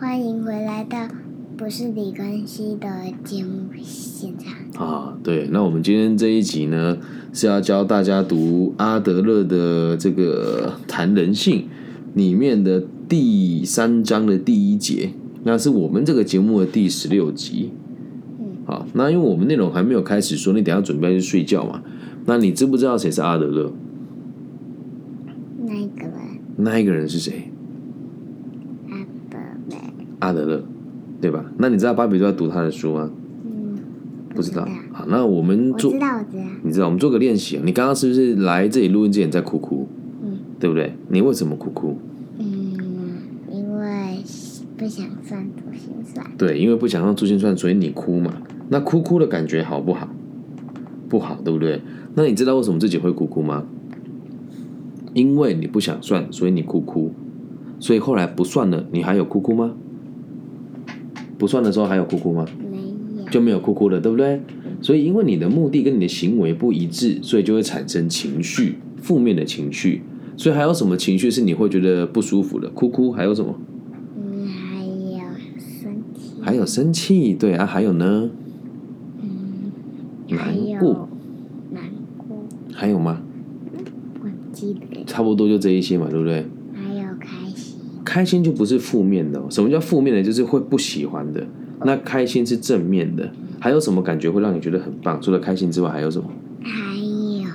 欢迎回来到不是李根熙的节目现场。啊，对，那我们今天这一集呢是要教大家读阿德勒的这个《谈人性》里面的第三章的第一节，那是我们这个节目的第十六集。嗯好，那因为我们内容还没有开始说，你等下准备去睡觉嘛？那你知不知道谁是阿德勒？那一个人，那一个人是谁？阿德勒，对吧？那你知道芭比都在读他的书吗？嗯，不知道知道。好，那我们做我知，道，我知道，你知道，我们做个练习啊。你刚刚是不是来这里录音之前在哭哭？嗯对不对？你为什么哭哭？嗯，因为不想算珠心算，对，因为不想让珠心算，所以你哭嘛。那哭哭的感觉好不好？不好，对不对？那你知道为什么自己会哭哭吗？因为你不想算，所以你哭哭。所以后来不算了，你还有哭哭吗？不算的时候还有哭哭吗？没有，就没有哭哭了，对不对？所以因为你的目的跟你的行为不一致，所以就会产生情绪，负面的情绪。所以还有什么情绪是你会觉得不舒服的？哭哭，还有什么？嗯，还有生气，还有生气，对啊，还有呢？嗯难过，难过，还有吗？忘记了，差不多就这一些嘛，对不对？开心，就不是负面的、哦，什么叫负面的？就是会不喜欢的。那开心是正面的。还有什么感觉会让你觉得很棒？除了开心之外，还有什么？还有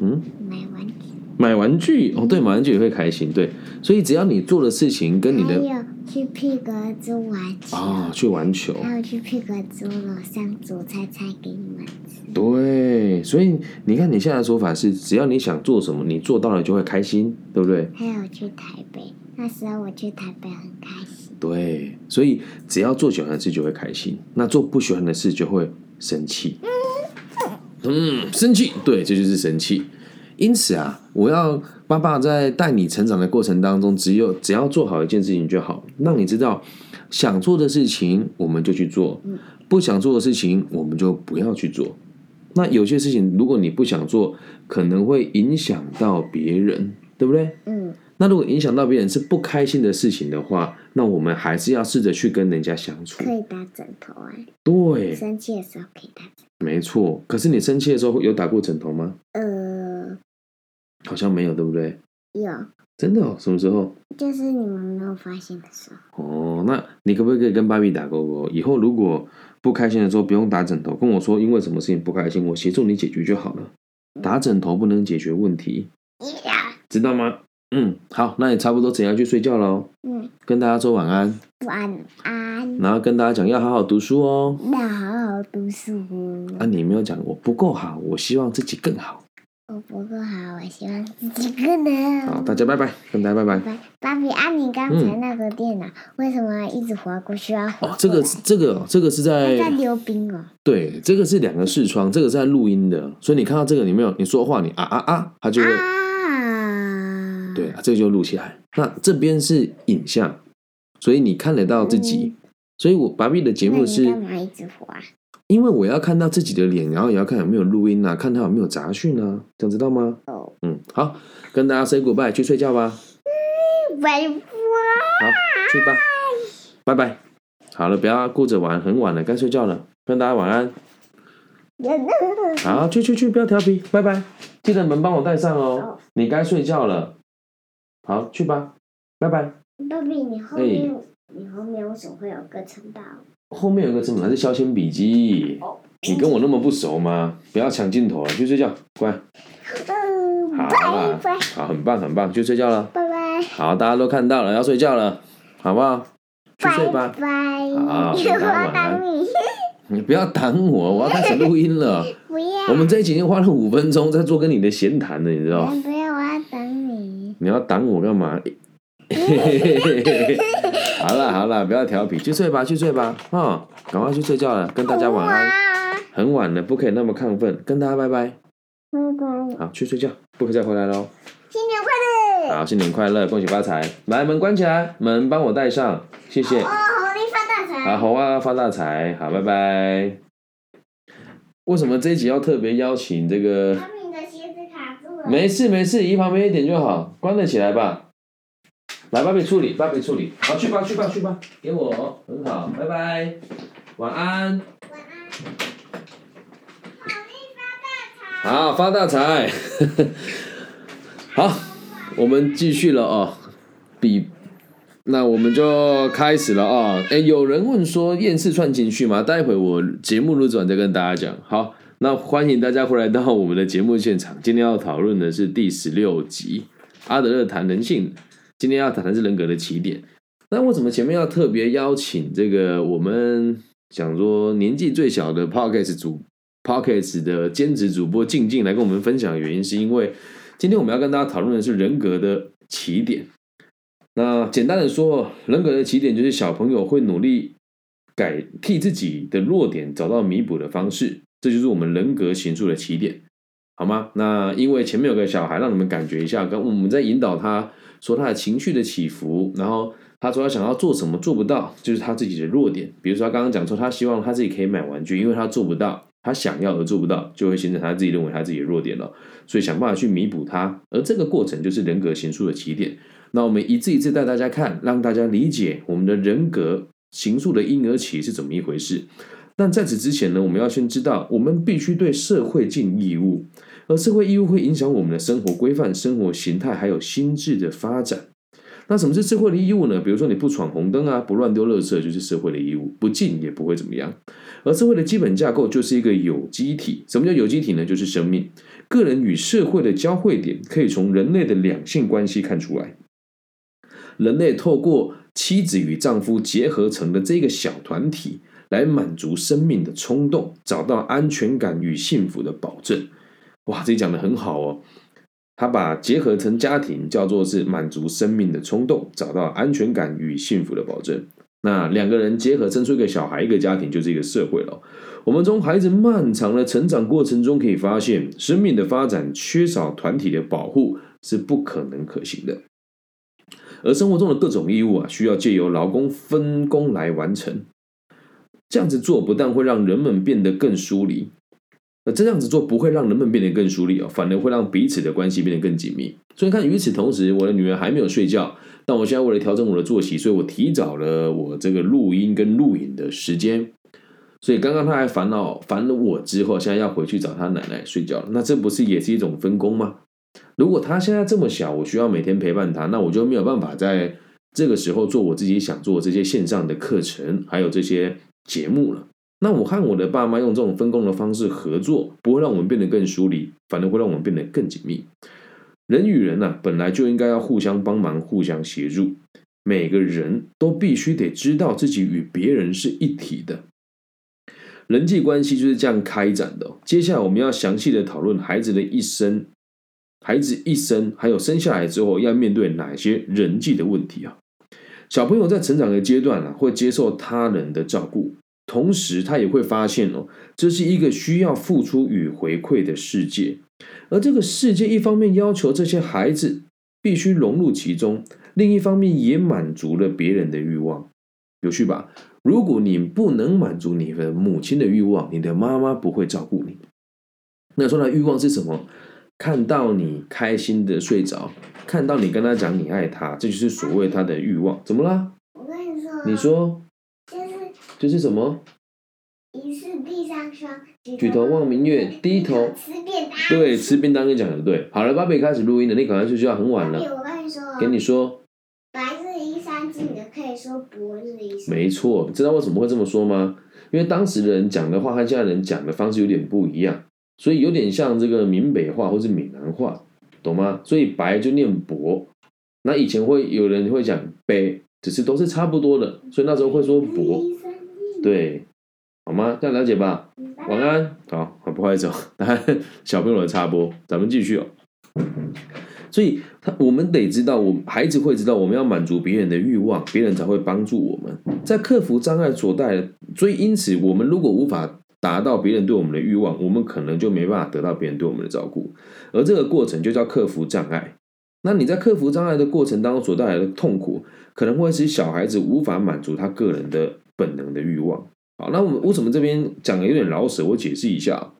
嗯，买玩具，买玩具哦，对，买玩具也会开心，对。所以只要你做的事情跟你的去皮革猪玩球，啊、去玩球，还有去皮革猪楼上煮菜菜给你们吃。对。所以你看你现在的说法是，只要你想做什么，你做到了就会开心，对不对？还有去台北，那时候我去台北很开心。对。所以只要做喜欢的事就会开心，那做不喜欢的事就会生气。嗯，生气，对，这就是生气。因此啊，我要爸爸在带你成长的过程当中，只有只要做好一件事情就好，让你知道想做的事情我们就去做，不想做的事情我们就不要去做。那有些事情如果你不想做，可能会影响到别人，对不对？嗯，那如果影响到别人是不开心的事情的话，那我们还是要试着去跟人家相处。可以打枕头啊，对，生气的时候可以打枕没错。可是你生气的时候有打过枕头吗？呃，好像没有，对不对？有，真的哦，什么时候？就是你们没有发现的时候。哦，那你可不可以跟芭比打勾勾？以后如果不开心的时候不用打枕头，跟我说因为什么事情不开心，我协助你解决就好了。打枕头不能解决问题，呀，知道吗？嗯，好，那你差不多怎样去睡觉喽？嗯，跟大家说晚安，晚安，然后跟大家讲要好好读书哦。要好好读书。啊，你没有讲我不够好，我希望自己更好。我不够好，我希望自己更能。好，大家拜拜，跟大家拜拜。拜芭比啊，你刚才那个电脑、为什么一直滑过去要滑哦，这个这个这个是在在溜冰哦。对，这个是两个视窗，这个是在录音的，所以你看到这个，你没有你说话，你啊啊啊，它就会啊，对，这个就录起来。那这边是影像，所以你看得到自己。所以我芭比的节目是干嘛一直滑？因为我要看到自己的脸，然后也要看有没有录音啊，看他有没有杂讯啊，这样知道吗？哦，嗯，好，跟大家 say goodbye，去睡觉吧。拜拜。好，去吧，拜拜。好了，不要顾着玩，很晚了，该睡觉了，跟大家晚安。好，去去去，不要调皮，拜拜。记得门帮我带上哦。你该睡觉了。好，去吧，拜拜。爸比，你后面、你后面为什么会有个城堡？后面有个字母，那是消遣笔记。哦你跟我那么不熟吗？不要抢镜头了，去睡觉，乖。嗯，好好，很棒很棒，去睡觉了。拜拜，好，大家都看到了，要睡觉了，好不好？去睡吧。拜。好 我跟大家晚要安等你，你不要挡我，我要开始录音了。不要。我们这一集已经花了五分钟在做跟你的闲谈了，你知道吗？不要，我要等你。你要挡我干嘛？好了好了，不要调皮，去睡吧去睡吧，哦，赶快去睡觉了，跟大家晚安。很晚了，不可以那么亢奋，跟大家拜拜。拜拜，好，去睡觉，不可以再回来喽。新年快乐！好，新年快乐，恭喜发财！来，门关起来，门帮我带上，谢谢。哦，红利发大财！好，红啊，发大财！好，拜拜。为什么这一集要特别邀请这个？把你的鞋子卡住了。没事没事，移旁边一点就好，关得起来吧。来，芭比处理，芭比处理，好，去吧，去吧，去吧，给我，很好，拜拜，晚安。晚安好，发大财！好，我们继续了哦。比，那我们就开始了啊。哎，有人问说厌世串情绪吗？待会我节目录制完再跟大家讲。好，那欢迎大家回来到我们的节目现场。今天要讨论的是第十六集阿德勒谈人性。今天要谈的是人格的起点。那为什么前面要特别邀请这个我们想说年纪最小的 Podcast 主？Pockets 的兼职主播静静来跟我们分享的原因，是因为今天我们要跟大家讨论的是人格的起点。那简单的说，人格的起点就是小朋友会努力改替自己的弱点找到弥补的方式，这就是我们人格形塑的起点，好吗？那因为前面有个小孩，让你们感觉一下，跟我们在引导他说他的情绪的起伏，然后他说他想要做什么做不到，就是他自己的弱点。比如说他刚刚讲说，他希望他自己可以买玩具，因为他做不到。他想要而做不到，就会形成他自己认为他自己的弱点了，所以想办法去弥补他，而这个过程就是人格形塑的起点。那我们一次一次带大家看，让大家理解我们的人格形塑的婴儿期是怎么一回事。但在此之前呢，我们要先知道，我们必须对社会尽义务，而社会义务会影响我们的生活规范、生活形态，还有心智的发展。那什么是社会的义务呢？比如说你不闯红灯啊，不乱丢垃圾，就是社会的义务，不进也不会怎么样。而社会的基本架构就是一个有机体。什么叫有机体呢？就是生命、个人与社会的交汇点，可以从人类的两性关系看出来。人类透过妻子与丈夫结合成的这个小团体，来满足生命的冲动，找到安全感与幸福的保证。哇，这讲的很好哦。他把结合成家庭叫做是满足生命的冲动，找到安全感与幸福的保证。那两个人结合生出一个小孩，一个家庭就是一个社会了。我们从孩子漫长的成长过程中可以发现，生命的发展缺少团体的保护是不可能可行的。而生活中的各种义务啊，需要借由劳工分工来完成。这样子做不但会让人们变得更疏离。那这样子做不会让人们变得更疏离哦，反而会让彼此的关系变得更紧密。所以看，与此同时，我的女儿还没有睡觉，但我现在为了调整我的作息，所以我提早了我这个录音跟录影的时间。所以刚刚她还烦恼烦了我之后，现在要回去找她奶奶睡觉那这不是也是一种分工吗？如果她现在这么小，我需要每天陪伴她，那我就没有办法在这个时候做我自己想做这些线上的课程，还有这些节目了。那我和我的爸妈用这种分工的方式合作，不会让我们变得更疏离，反而会让我们变得更紧密。人与人呢，本来就应该要互相帮忙、互相协助。每个人都必须得知道自己与别人是一体的，人际关系就是这样开展的。接下来我们要详细的讨论孩子的一生，孩子一生还有生下来之后要面对哪些人际的问题啊？小朋友在成长的阶段啊，会接受他人的照顾。同时，他也会发现哦，这是一个需要付出与回馈的世界，而这个世界一方面要求这些孩子必须融入其中，另一方面也满足了别人的欲望，有趣吧？如果你不能满足你的母亲的欲望，你的妈妈不会照顾你。那说的欲望是什么？看到你开心的睡着，看到你跟他讲你爱他，这就是所谓他的欲望。怎么啦？我跟你说，你说。就是什么？疑是地上霜，举头望明月，低头吃便当。对，吃便当你讲的对。好了，芭比开始录音了，你赶快睡觉，很晚了。我跟你说，跟你说，白日依山尽的可以说白日依山。没错，知道为什么会这么说吗？因为当时的人讲的话和现在人讲的方式有点不一样，所以有点像这个闽北话或是闽南话，懂吗？所以白就念薄，那以前会有人会讲白，只是都是差不多的，所以那时候会说薄。对，好吗？这样了解吧。晚安，好，不好意思，来小朋友的插播，咱们继续哦。所以，他我们得知道，我孩子会知道，我们要满足别人的欲望，别人才会帮助我们，在克服障碍所带的。所以，因此，我们如果无法达到别人对我们的欲望，我们可能就没办法得到别人对我们的照顾。而这个过程就叫克服障碍。那你在克服障碍的过程当中所带来的痛苦，可能会使小孩子无法满足他个人的。本能的欲望，好，那我们为什么这边讲的有点老舍？我解释一下，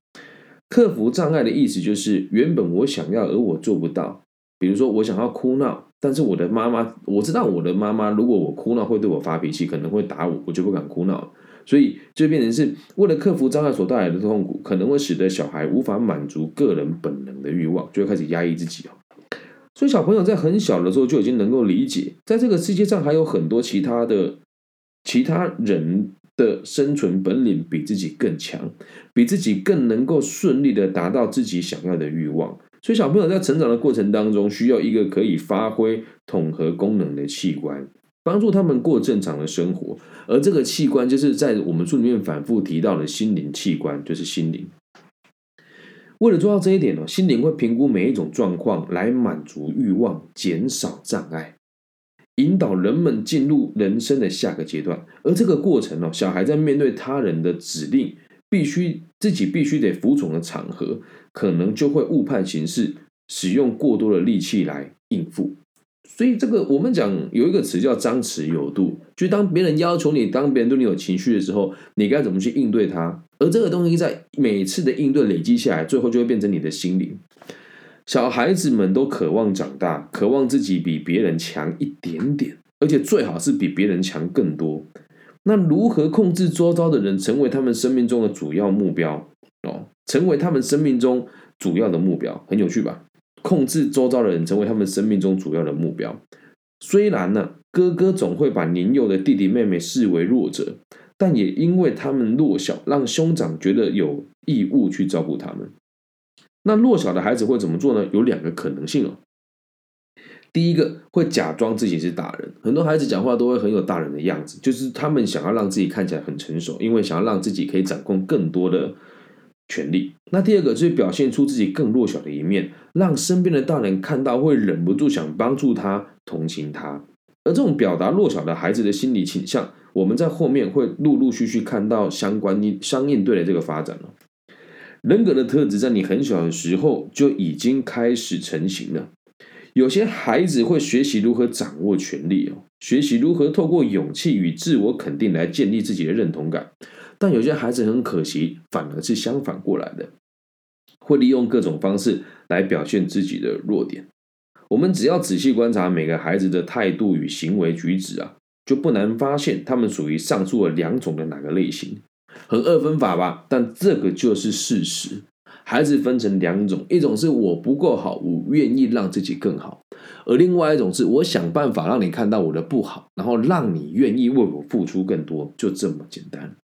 克服障碍的意思就是原本我想要而我做不到，比如说我想要哭闹，但是我的妈妈，我知道我的妈妈，如果我哭闹会对我发脾气，可能会打我，我就不敢哭闹。所以就变成是为了克服障碍所带来的痛苦，可能会使得小孩无法满足个人本能的欲望，就会开始压抑自己哦。所以小朋友在很小的时候就已经能够理解，在这个世界上还有很多其他的其他人的生存本领比自己更强，比自己更能够顺利的达到自己想要的欲望。所以小朋友在成长的过程当中，需要一个可以发挥统合功能的器官，帮助他们过正常的生活。而这个器官，就是在我们书里面反复提到的心灵器官，就是心灵。为了做到这一点呢，心灵会评估每一种状况，来满足欲望，减少障碍，引导人们进入人生的下个阶段。而这个过程呢，小孩在面对他人的指令，必须自己必须得服从的场合。可能就会误判形势，使用过多的力气来应付。所以这个我们讲有一个词叫张弛有度，就当别人要求你，当别人对你有情绪的时候，你该怎么去应对他？而这个东西在每次的应对累积下来，最后就会变成你的心灵。小孩子们都渴望长大，渴望自己比别人强一点点，而且最好是比别人强更多。那如何控制周遭的人，成为他们生命中的主要目标？哦。成为他们生命中主要的目标，很有趣吧？控制周遭的人，成为他们生命中主要的目标。虽然呢，哥哥总会把年幼的弟弟妹妹视为弱者，但也因为他们弱小，让兄长觉得有义务去照顾他们。那弱小的孩子会怎么做呢？有两个可能性哦。第一个会假装自己是大人，很多孩子讲话都会很有大人的样子，就是他们想要让自己看起来很成熟，因为想要让自己可以掌控更多的。权利。那第二个就是表现出自己更弱小的一面，让身边的大人看到会忍不住想帮助他、同情他。而这种表达弱小的孩子的心理倾向，我们在后面会陆陆续续看到相关应相应对的这个发展了。人格的特质在你很小的时候就已经开始成型了。有些孩子会学习如何掌握权力哦，学习如何透过勇气与自我肯定来建立自己的认同感。但有些孩子很可惜，反而是相反过来的，会利用各种方式来表现自己的弱点。我们只要仔细观察每个孩子的态度与行为举止啊，就不难发现他们属于上述的两种的哪个类型。很二分法吧？但这个就是事实。孩子分成两种，一种是我不够好，我愿意让自己更好；而另外一种是我想办法让你看到我的不好，然后让你愿意为我付出更多，就这么简单。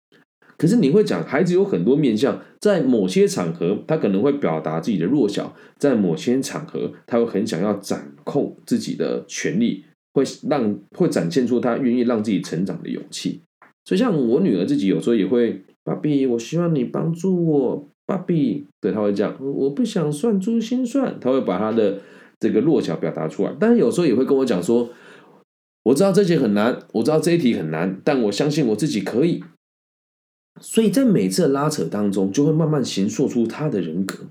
可是你会讲，孩子有很多面相，在某些场合，他可能会表达自己的弱小；在某些场合，他会很想要掌控自己的权利，会让会展现出他愿意让自己成长的勇气。所以，像我女儿自己有时候也会，爸比，我希望你帮助我，爸比，对，他会这样，我不想算珠心算，他会把他的这个弱小表达出来。但是有时候也会跟我讲说，我知道这些很难，我知道这一题很难，但我相信我自己可以。所以在每次的拉扯当中，就会慢慢形塑出他的人格。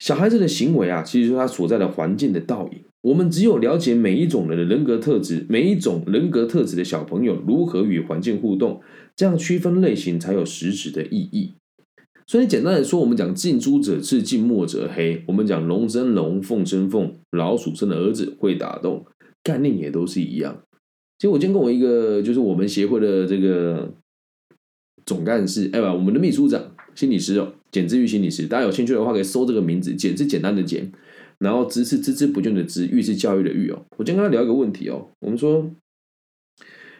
小孩子的行为啊，其实是他所在的环境的倒影。我们只有了解每一种人的人格特质，每一种人格特质的小朋友如何与环境互动，这样区分类型才有实质的意义。所以简单的说，我们讲近朱者赤，近墨者黑。我们讲龙生龙，凤生凤，老鼠生的儿子会打洞，概念也都是一样。其实我今天跟我一个就是我们协会的这个。总干事，哎不，我们的秘书长，心理师哦，简之玉心理师，大家有兴趣的话可以搜这个名字，简是简单的简，然后知是孜孜不倦的知，育是教育的育哦。我今天跟他聊一个问题哦，我们说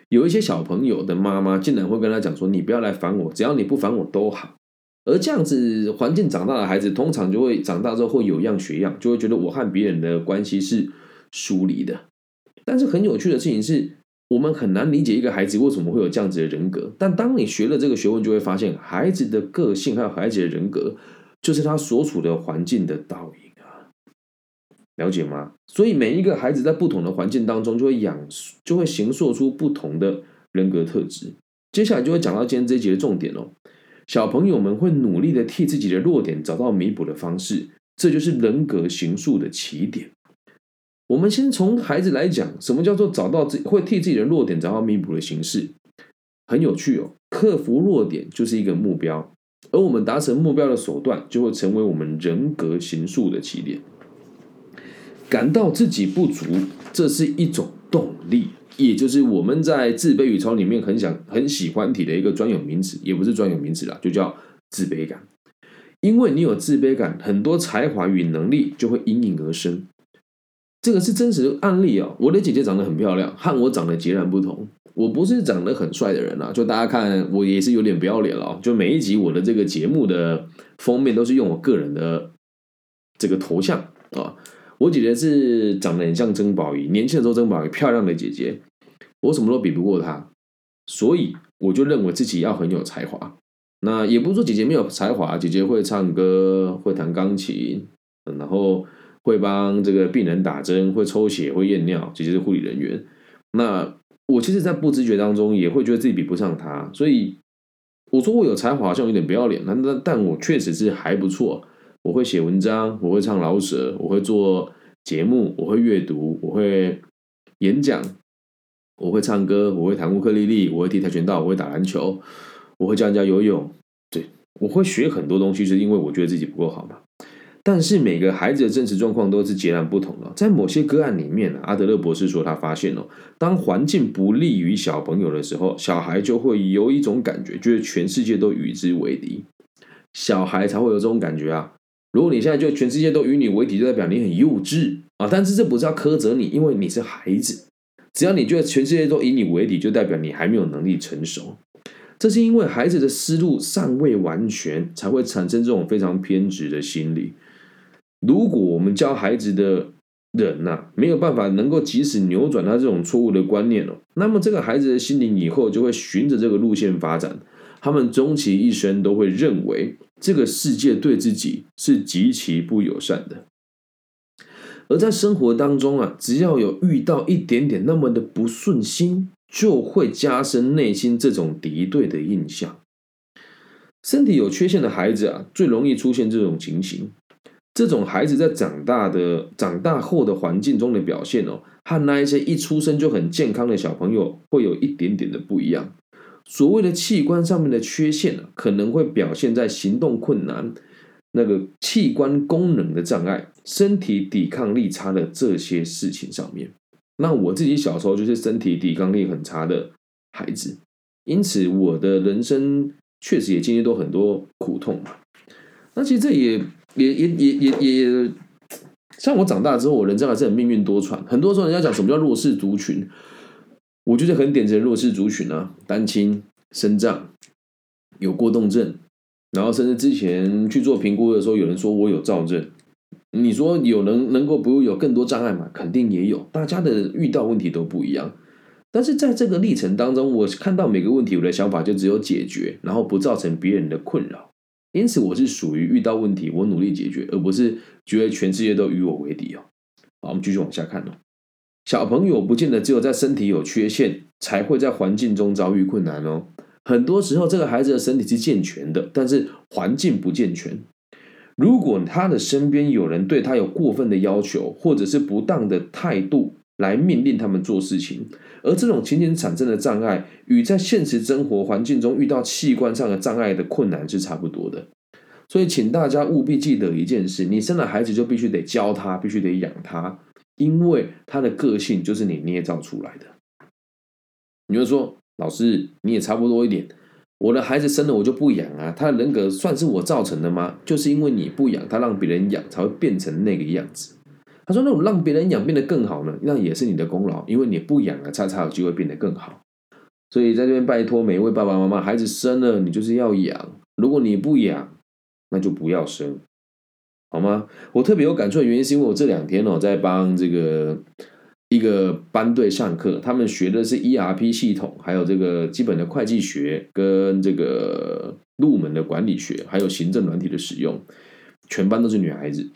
有一些小朋友的妈妈竟然会跟他讲说，你不要来烦我，只要你不烦我都好。而这样子环境长大的孩子，通常就会长大之后会有样学样，就会觉得我和别人的关系是疏离的。但是很有趣的事情是。我们很难理解一个孩子为什么会有这样子的人格，但当你学了这个学问，就会发现孩子的个性还有孩子的人格，就是他所处的环境的倒影，了解吗？所以每一个孩子在不同的环境当中，就会养就会形塑出不同的人格特质。接下来就会讲到今天这一节的重点哦，小朋友们会努力的替自己的弱点找到弥补的方式，这就是人格形塑的起点。我们先从孩子来讲，什么叫做找到自会替自己的弱点找到弥补的形式？很有趣哦，克服弱点就是一个目标，而我们达成目标的手段就会成为我们人格形塑的起点。感到自己不足，这是一种动力，也就是我们在自卑与超里面很想很喜欢提的一个专有名词，也不是专有名词啦，就叫自卑感。因为你有自卑感，很多才华与能力就会应运而生。这个是真实的案例哦。我的姐姐长得很漂亮，和我长得截然不同。我不是长得很帅的人啊，就大家看我也是有点不要脸了。就每一集我的这个节目的封面都是用我个人的这个头像啊。我姐姐是长得很像曾宝仪，年轻的时候曾宝仪漂亮的姐姐，我什么都比不过她，所以我就认为自己要很有才华。那也不是说姐姐没有才华，姐姐会唱歌，会弹钢琴，然后会帮这个病人打针，会抽血，会验尿。姐姐是护理人员。那我其实，在不自觉当中，也会觉得自己比不上她。所以我说我有才华，好像有点不要脸。那那但我确实是还不错。我会写文章，我会唱老舍，我会做节目，我会阅读，我会演讲，我会唱歌，我会弹乌克丽丽，我会踢跆拳道，我会打篮球，我会教人家游泳。对，我会学很多东西，是因为我觉得自己不够好嘛。但是每个孩子的真实状况都是截然不同的。在某些个案里面呢，阿德勒博士说他发现哦，当环境不利于小朋友的时候，小孩就会有一种感觉，就是全世界都与之为敌。小孩才会有这种感觉啊。如果你现在就全世界都与你为敌，就代表你很幼稚啊！但是这不是要苛责你，因为你是孩子。只要你觉得全世界都以你为敌，就代表你还没有能力成熟。这是因为孩子的思路尚未完全，才会产生这种非常偏执的心理。如果我们教孩子的人呐，没有办法能够及时扭转他这种错误的观念哦，那么这个孩子的心灵以后就会循着这个路线发展。他们终其一生都会认为这个世界对自己是极其不友善的，而在生活当中啊，只要有遇到一点点那么的不顺心，就会加深内心这种敌对的印象。身体有缺陷的孩子啊，最容易出现这种情形。这种孩子在长大的长大后的环境中的表现哦，和那一些一出生就很健康的小朋友会有一点点的不一样。所谓的器官上面的缺陷可能会表现在行动困难、那个器官功能的障碍、身体抵抗力差的这些事情上面。那我自己小时候就是身体抵抗力很差的孩子，因此我的人生确实也经历过很多苦痛嘛。那其实这也也也也也也，像我长大之后，我人生还是很命运多舛。很多时候人家讲什么叫弱势族群。我就是很典型的弱势族群啊，单亲、身障、有过动症，然后甚至之前去做评估的时候，有人说我有躁症。你说有能能够不有更多障碍吗？肯定也有，大家的遇到问题都不一样。但是在这个历程当中，我看到每个问题，我的想法就只有解决，然后不造成别人的困扰。因此，我是属于遇到问题我努力解决，而不是觉得全世界都与我为敌哦。好，我们继续往下看哦。小朋友不见得只有在身体有缺陷才会在环境中遭遇困难哦。很多时候，这个孩子的身体是健全的，但是环境不健全。如果他的身边有人对他有过分的要求，或者是不当的态度来命令他们做事情，而这种情形产生的障碍，与在现实生活环境中遇到器官上的障碍的困难是差不多的。所以，请大家务必记得一件事：你生了孩子就必须得教他，必须得养他。因为他的个性就是你捏造出来的。你就说，老师你也差不多一点。我的孩子生了我就不养啊，他的人格算是我造成的吗？就是因为你不养，他让别人养才会变成那个样子。他说，那种让别人养变得更好呢，那也是你的功劳，因为你不养啊，他才有机会变得更好。所以在这边拜托每一位爸爸妈妈，孩子生了你就是要养，如果你不养，那就不要生。好吗？我特别有感触的原因是因为我这两天哦在帮这个一个班队上课，他们学的是 ERP 系统，还有这个基本的会计学跟这个入门的管理学，还有行政软体的使用，全班都是女孩子。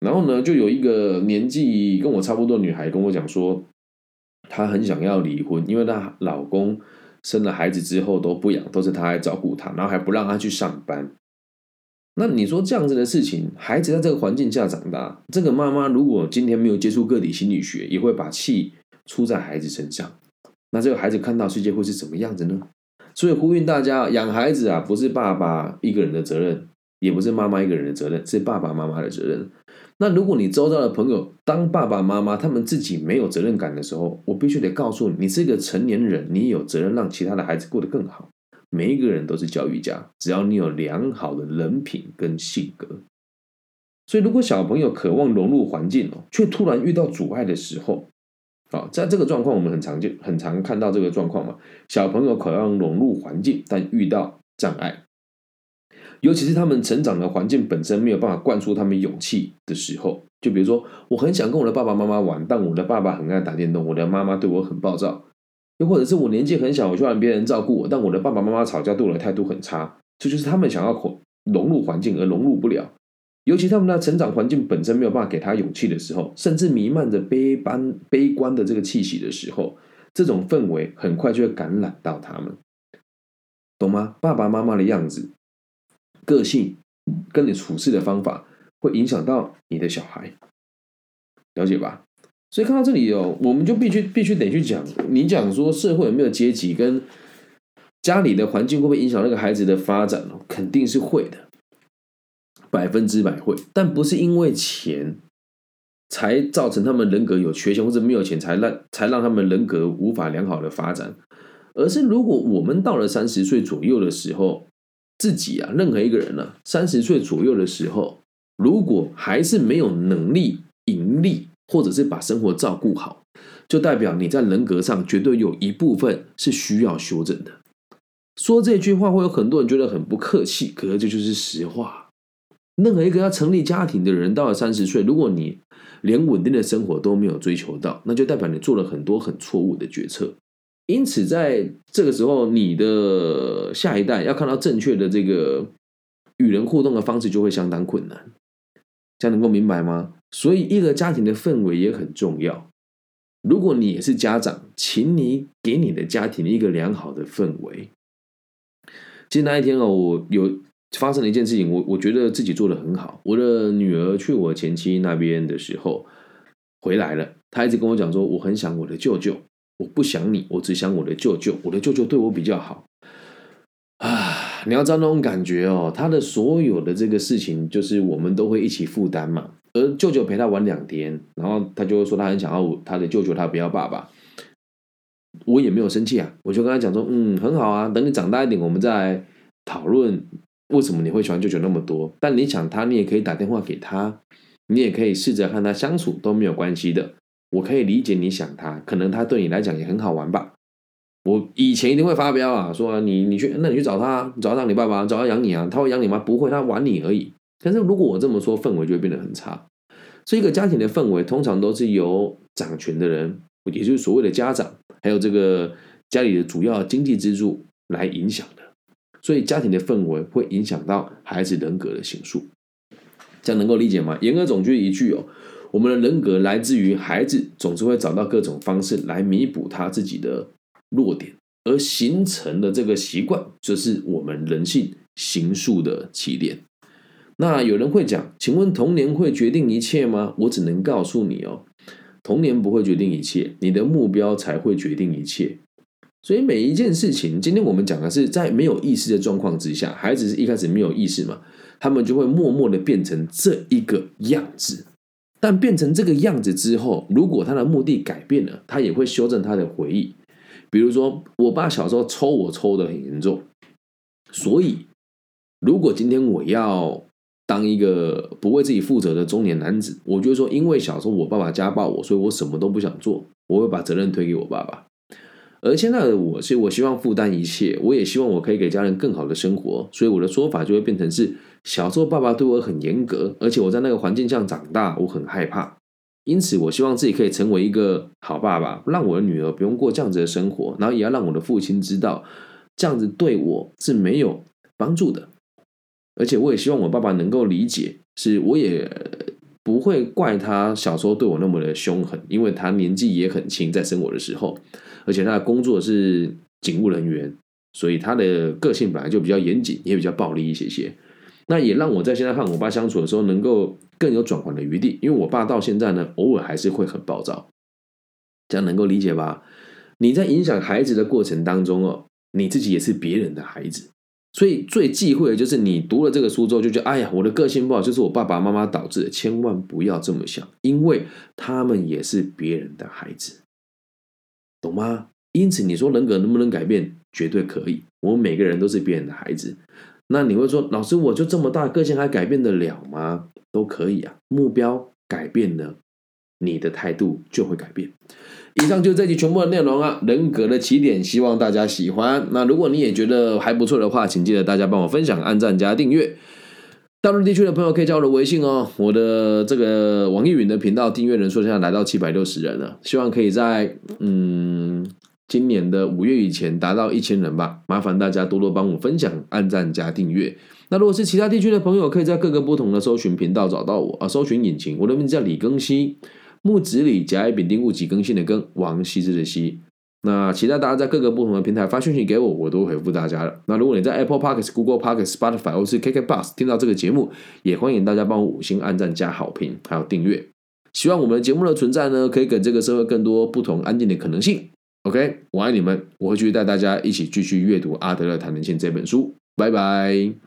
然后呢，就有一个年纪跟我差不多的女孩跟我讲说，她很想要离婚，因为她老公生了孩子之后都不养，都是她来照顾她，然后还不让她去上班。那你说这样子的事情，孩子在这个环境下长大，这个妈妈如果今天没有接触个体心理学，也会把气出在孩子身上。那这个孩子看到世界会是怎么样子呢？所以呼吁大家，养孩子啊，不是爸爸一个人的责任，也不是妈妈一个人的责任，是爸爸妈妈的责任。那如果你周遭的朋友当爸爸妈妈，他们自己没有责任感的时候，我必须得告诉你，你是一个成年人，你有责任让其他的孩子过得更好。每一个人都是教育家，只要你有良好的人品跟性格。所以，如果小朋友渴望融入环境哦，却突然遇到阻碍的时候，啊，在这个状况，我们很常见、很常看到这个状况嘛。小朋友渴望融入环境，但遇到障碍，尤其是他们成长的环境本身没有办法灌输他们勇气的时候。就比如说，我很想跟我的爸爸妈妈玩，但我的爸爸很爱打电动，我的妈妈对我很暴躁。又或者是我年纪很小，我就要别人照顾我，但我的爸爸妈妈吵架对我的态度很差。这就是他们想要融入环境而融入不了。尤其他们的成长环境本身没有办法给他勇气的时候，甚至弥漫着悲般悲观的这个气息的时候，这种氛围很快就会感染到他们，懂吗？爸爸妈妈的样子、个性跟你处事的方法，会影响到你的小孩，了解吧？所以看到这里哦，我们就必须必须得去讲，你讲说社会有没有阶级，跟家里的环境会不会影响那个孩子的发展哦？肯定是会的。百分之百会，但不是因为钱才造成他们人格有缺陷，或者没有钱才让才让他们人格无法良好的发展，而是如果我们到了三十岁左右的时候，自己啊，任何一个人呢，三十岁左右的时候，如果还是没有能力盈利，或者是把生活照顾好，就代表你在人格上绝对有一部分是需要修正的。说这句话会有很多人觉得很不客气，可是这就是实话。任何一个要成立家庭的人，到了三十岁，如果你连稳定的生活都没有追求到，那就代表你做了很多很错误的决策。因此，在这个时候，你的下一代要看到正确的这个与人互动的方式，就会相当困难。这样能够明白吗？所以，一个家庭的氛围也很重要。如果你也是家长，请你给你的家庭一个良好的氛围。其实那一天哦，我有。发生了一件事情，我我觉得自己做的很好。我的女儿去我前妻那边的时候回来了，她一直跟我讲说，我很想我的舅舅，我不想你，我只想我的舅舅，我的舅舅对我比较好啊！你要知道那种感觉哦，他的所有的这个事情，就是我们都会一起负担嘛。而舅舅陪他玩两天，然后他就会说他很想要他的舅舅，他不要爸爸。我也没有生气啊，我就跟他讲说，嗯，很好啊，等你长大一点，我们再讨论。为什么你会喜欢舅舅那么多？但你想他，你也可以打电话给他，你也可以试着和他相处都没有关系的。我可以理解你想他，可能他对你来讲也很好玩吧。我以前一定会发飙啊，说你你去，那你去找他，找他你爸爸，找他养你啊？他会养你吗？不会，他玩你而已。但是如果我这么说，氛围就会变得很差。所以一个家庭的氛围，通常都是由掌权的人，也就是所谓的家长，还有这个家里的主要经济支柱来影响的。所以家庭的氛围会影响到孩子人格的形塑，这样能够理解吗？言而总之一句哦，我们的人格来自于孩子，总是会找到各种方式来弥补他自己的弱点，而形成的这个习惯，就是我们人性形塑的起点。那有人会讲，请问童年会决定一切吗？我只能告诉你哦，童年不会决定一切，你的目标才会决定一切。所以每一件事情，今天我们讲的是在没有意识的状况之下，孩子是一开始没有意识嘛，他们就会默默的变成这一个样子。但变成这个样子之后，如果他的目的改变了，他也会修正他的回忆。比如说，我爸小时候抽我抽的很严重，所以如果今天我要当一个不为自己负责的中年男子，我就说，因为小时候我爸爸家暴我，所以我什么都不想做，我会把责任推给我爸爸。而现在的我是，我希望负担一切，我也希望我可以给家人更好的生活，所以我的说法就会变成是：小时候爸爸对我很严格，而且我在那个环境下长大，我很害怕，因此我希望自己可以成为一个好爸爸，让我的女儿不用过这样子的生活，然后也要让我的父亲知道，这样子对我是没有帮助的，而且我也希望我爸爸能够理解，是我也不会怪他小时候对我那么的凶狠，因为他年纪也很轻，在生我的时候。而且他的工作是警务人员，所以他的个性本来就比较严谨，也比较暴力一些些。那也让我在现在和我爸相处的时候，能够更有转换的余地。因为我爸到现在呢，偶尔还是会很暴躁，这样能够理解吧？你在影响孩子的过程当中哦，你自己也是别人的孩子，所以最忌讳的就是你读了这个书之后就觉得，哎呀，我的个性不好，就是我爸爸妈妈导致的。千万不要这么想，因为他们也是别人的孩子，懂吗？因此，你说人格能不能改变？绝对可以。我们每个人都是别人的孩子。那你会说，老师，我就这么大个性，还改变得了吗？都可以啊。目标改变了，你的态度就会改变。以上就这集全部的内容啊，人格的起点，希望大家喜欢。那如果你也觉得还不错的话，请记得大家帮我分享、按赞加订阅。大陆地区的朋友可以加我的微信哦。我的这个网易云的频道订阅人数现在来到七百六十人了，希望可以在嗯今年的五月以前达到一千人吧。麻烦大家多多帮我分享、按赞加订阅。那如果是其他地区的朋友，可以在各个不同的搜寻频道找到我啊，搜寻引擎，我的名字叫李庚希。木子李甲乙丙丁戊己庚辛的庚王羲之的羲，那期待大家在各个不同的平台发讯息给我，我都回复大家的。那如果你在 Apple Podcast、Google Podcast、Spotify 或是 KK Bus 听到这个节目，也欢迎大家帮我五星按赞加好评，还有订阅。希望我们的节目的存在呢，可以给这个社会更多不同安静的可能性。OK，我爱你们，我会继续带大家一起继续阅读阿德勒谈人性这本书。拜拜。